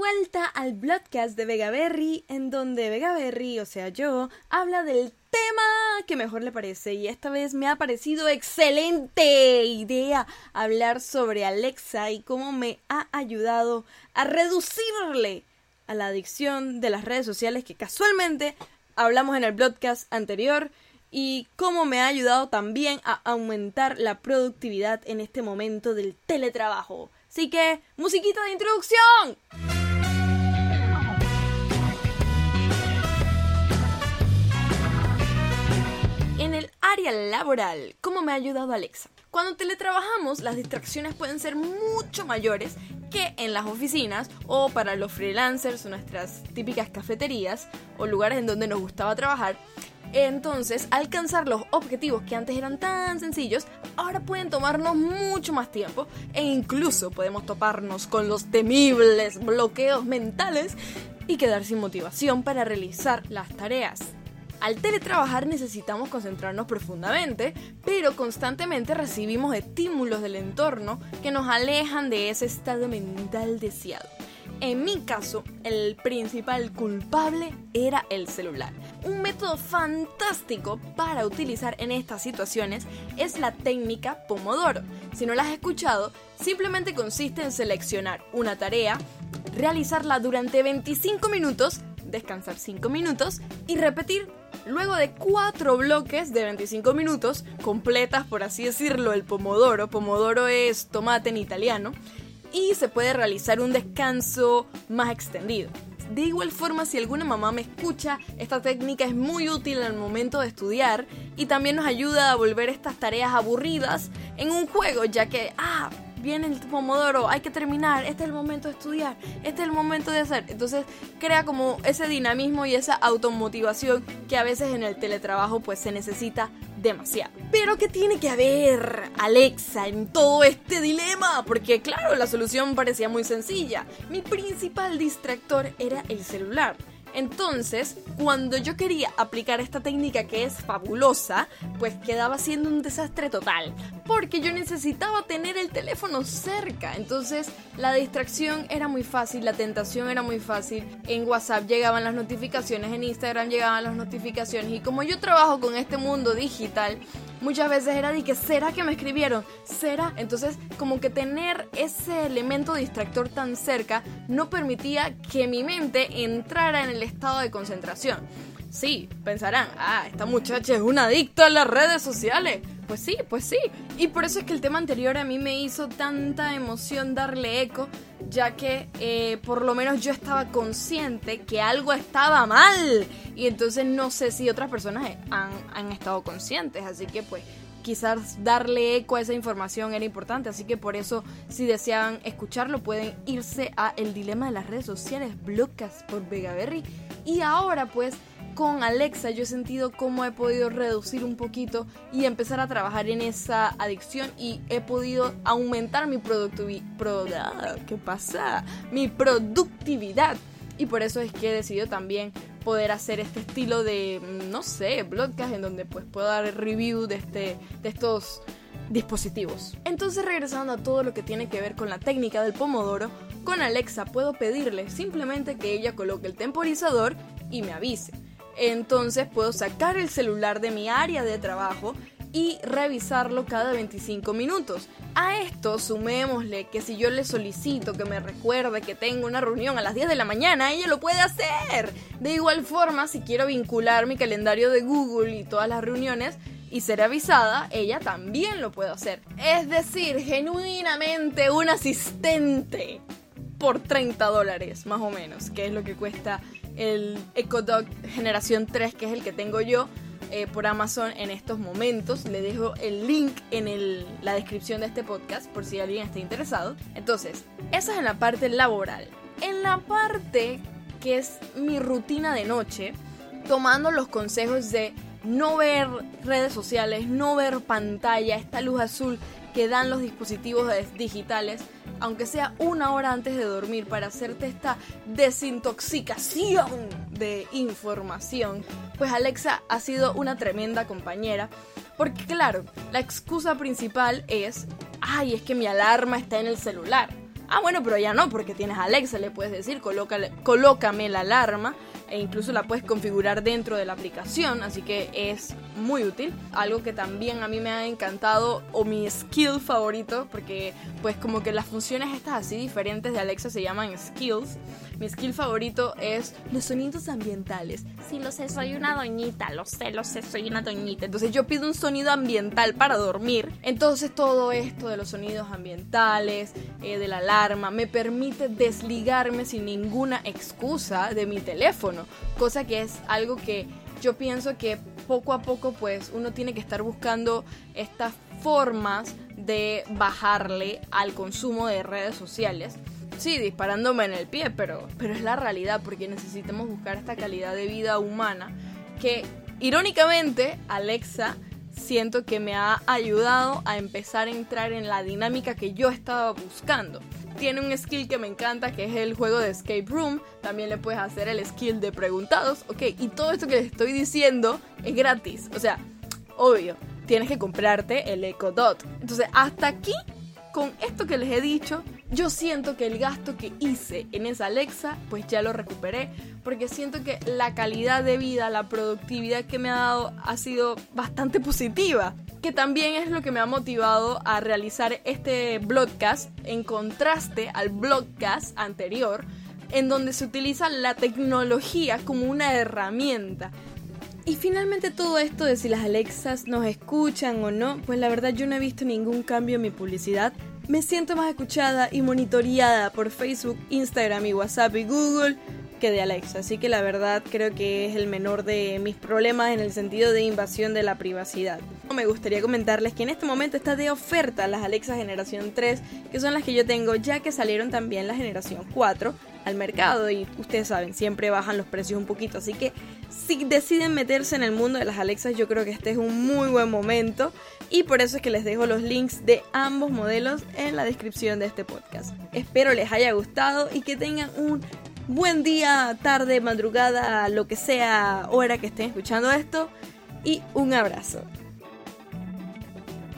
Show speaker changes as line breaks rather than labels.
vuelta al Bloodcast de Vega Berry, en donde Vega Berry, o sea yo, habla del tema que mejor le parece. Y esta vez me ha parecido excelente idea hablar sobre Alexa y cómo me ha ayudado a reducirle a la adicción de las redes sociales que casualmente hablamos en el Bloodcast anterior y cómo me ha ayudado también a aumentar la productividad en este momento del teletrabajo. Así que, musiquita de introducción. En el área laboral, ¿cómo me ha ayudado Alexa? Cuando teletrabajamos, las distracciones pueden ser mucho mayores que en las oficinas o para los freelancers nuestras típicas cafeterías o lugares en donde nos gustaba trabajar entonces, alcanzar los objetivos que antes eran tan sencillos, ahora pueden tomarnos mucho más tiempo e incluso podemos toparnos con los temibles bloqueos mentales y quedar sin motivación para realizar las tareas. Al teletrabajar necesitamos concentrarnos profundamente, pero constantemente recibimos estímulos del entorno que nos alejan de ese estado mental deseado. En mi caso, el principal culpable era el celular. Un método fantástico para utilizar en estas situaciones es la técnica Pomodoro. Si no la has escuchado, simplemente consiste en seleccionar una tarea, realizarla durante 25 minutos, descansar 5 minutos y repetir Luego de cuatro bloques de 25 minutos, completas por así decirlo el pomodoro, pomodoro es tomate en italiano, y se puede realizar un descanso más extendido. De igual forma, si alguna mamá me escucha, esta técnica es muy útil al momento de estudiar y también nos ayuda a volver estas tareas aburridas en un juego, ya que, ah, viene el pomodoro, hay que terminar, este es el momento de estudiar, este es el momento de hacer. Entonces crea como ese dinamismo y esa automotivación que a veces en el teletrabajo pues se necesita demasiado. Pero ¿qué tiene que haber Alexa en todo este dilema? Porque claro, la solución parecía muy sencilla. Mi principal distractor era el celular. Entonces, cuando yo quería aplicar esta técnica que es fabulosa, pues quedaba siendo un desastre total, porque yo necesitaba tener el teléfono cerca. Entonces, la distracción era muy fácil, la tentación era muy fácil. En WhatsApp llegaban las notificaciones, en Instagram llegaban las notificaciones y como yo trabajo con este mundo digital, muchas veces era de que, ¿será que me escribieron? ¿Será? Entonces, como que tener ese elemento distractor tan cerca no permitía que mi mente entrara en el estado de concentración. Sí, pensarán, ah, esta muchacha es una adicta a las redes sociales. Pues sí, pues sí. Y por eso es que el tema anterior a mí me hizo tanta emoción darle eco, ya que eh, por lo menos yo estaba consciente que algo estaba mal. Y entonces no sé si otras personas han, han estado conscientes. Así que pues quizás darle eco a esa información era importante, así que por eso si desean escucharlo pueden irse a El Dilema de las Redes Sociales, Blocas por Vegaberry. Y ahora pues con Alexa yo he sentido cómo he podido reducir un poquito y empezar a trabajar en esa adicción y he podido aumentar mi productividad. Ah, ¿Qué pasa? Mi productividad. Y por eso es que he decidido también poder hacer este estilo de, mm, no sé, podcast en donde pues puedo dar review de, este, de estos dispositivos. Entonces regresando a todo lo que tiene que ver con la técnica del pomodoro, con Alexa puedo pedirle simplemente que ella coloque el temporizador y me avise. Entonces puedo sacar el celular de mi área de trabajo y revisarlo cada 25 minutos. A esto sumémosle que si yo le solicito que me recuerde que tengo una reunión a las 10 de la mañana, ella lo puede hacer. De igual forma, si quiero vincular mi calendario de Google y todas las reuniones, y ser avisada, ella también lo puede hacer. Es decir, genuinamente un asistente por 30 dólares, más o menos, que es lo que cuesta el EcoDog generación 3, que es el que tengo yo eh, por Amazon en estos momentos. Le dejo el link en la descripción de este podcast por si alguien está interesado. Entonces, esa es en la parte laboral. En la parte que es mi rutina de noche, tomando los consejos de no ver redes sociales, no ver pantalla, esta luz azul que dan los dispositivos digitales, aunque sea una hora antes de dormir, para hacerte esta desintoxicación de información, pues Alexa ha sido una tremenda compañera. Porque claro, la excusa principal es, ay, es que mi alarma está en el celular. Ah, bueno, pero ya no, porque tienes Alexa, le puedes decir, colócame la alarma e incluso la puedes configurar dentro de la aplicación, así que es muy útil. Algo que también a mí me ha encantado o mi skill favorito, porque pues como que las funciones estas así diferentes de Alexa se llaman skills. Mi skill favorito es los sonidos ambientales.
Sí, lo sé, soy una doñita, lo sé, lo sé, soy una doñita.
Entonces yo pido un sonido ambiental para dormir. Entonces todo esto de los sonidos ambientales, eh, de la alarma, me permite desligarme sin ninguna excusa de mi teléfono. Cosa que es algo que yo pienso que poco a poco pues uno tiene que estar buscando estas formas de bajarle al consumo de redes sociales. Sí, disparándome en el pie, pero, pero es la realidad porque necesitamos buscar esta calidad de vida humana que irónicamente Alexa siento que me ha ayudado a empezar a entrar en la dinámica que yo estaba buscando tiene un skill que me encanta, que es el juego de Escape Room. También le puedes hacer el skill de preguntados. Ok, y todo esto que les estoy diciendo es gratis. O sea, obvio, tienes que comprarte el Echo Dot. Entonces, hasta aquí, con esto que les he dicho, yo siento que el gasto que hice en esa Alexa, pues ya lo recuperé. Porque siento que la calidad de vida, la productividad que me ha dado ha sido bastante positiva que también es lo que me ha motivado a realizar este blogcast en contraste al blogcast anterior, en donde se utiliza la tecnología como una herramienta. Y finalmente todo esto de si las Alexas nos escuchan o no, pues la verdad yo no he visto ningún cambio en mi publicidad. Me siento más escuchada y monitoreada por Facebook, Instagram y WhatsApp y Google que de Alexa, así que la verdad creo que es el menor de mis problemas en el sentido de invasión de la privacidad. Me gustaría comentarles que en este momento está de oferta las Alexa generación 3, que son las que yo tengo ya que salieron también la generación 4 al mercado y ustedes saben, siempre bajan los precios un poquito, así que si deciden meterse en el mundo de las Alexas, yo creo que este es un muy buen momento y por eso es que les dejo los links de ambos modelos en la descripción de este podcast. Espero les haya gustado y que tengan un buen día, tarde, madrugada, lo que sea, hora que estén escuchando esto. Y un abrazo.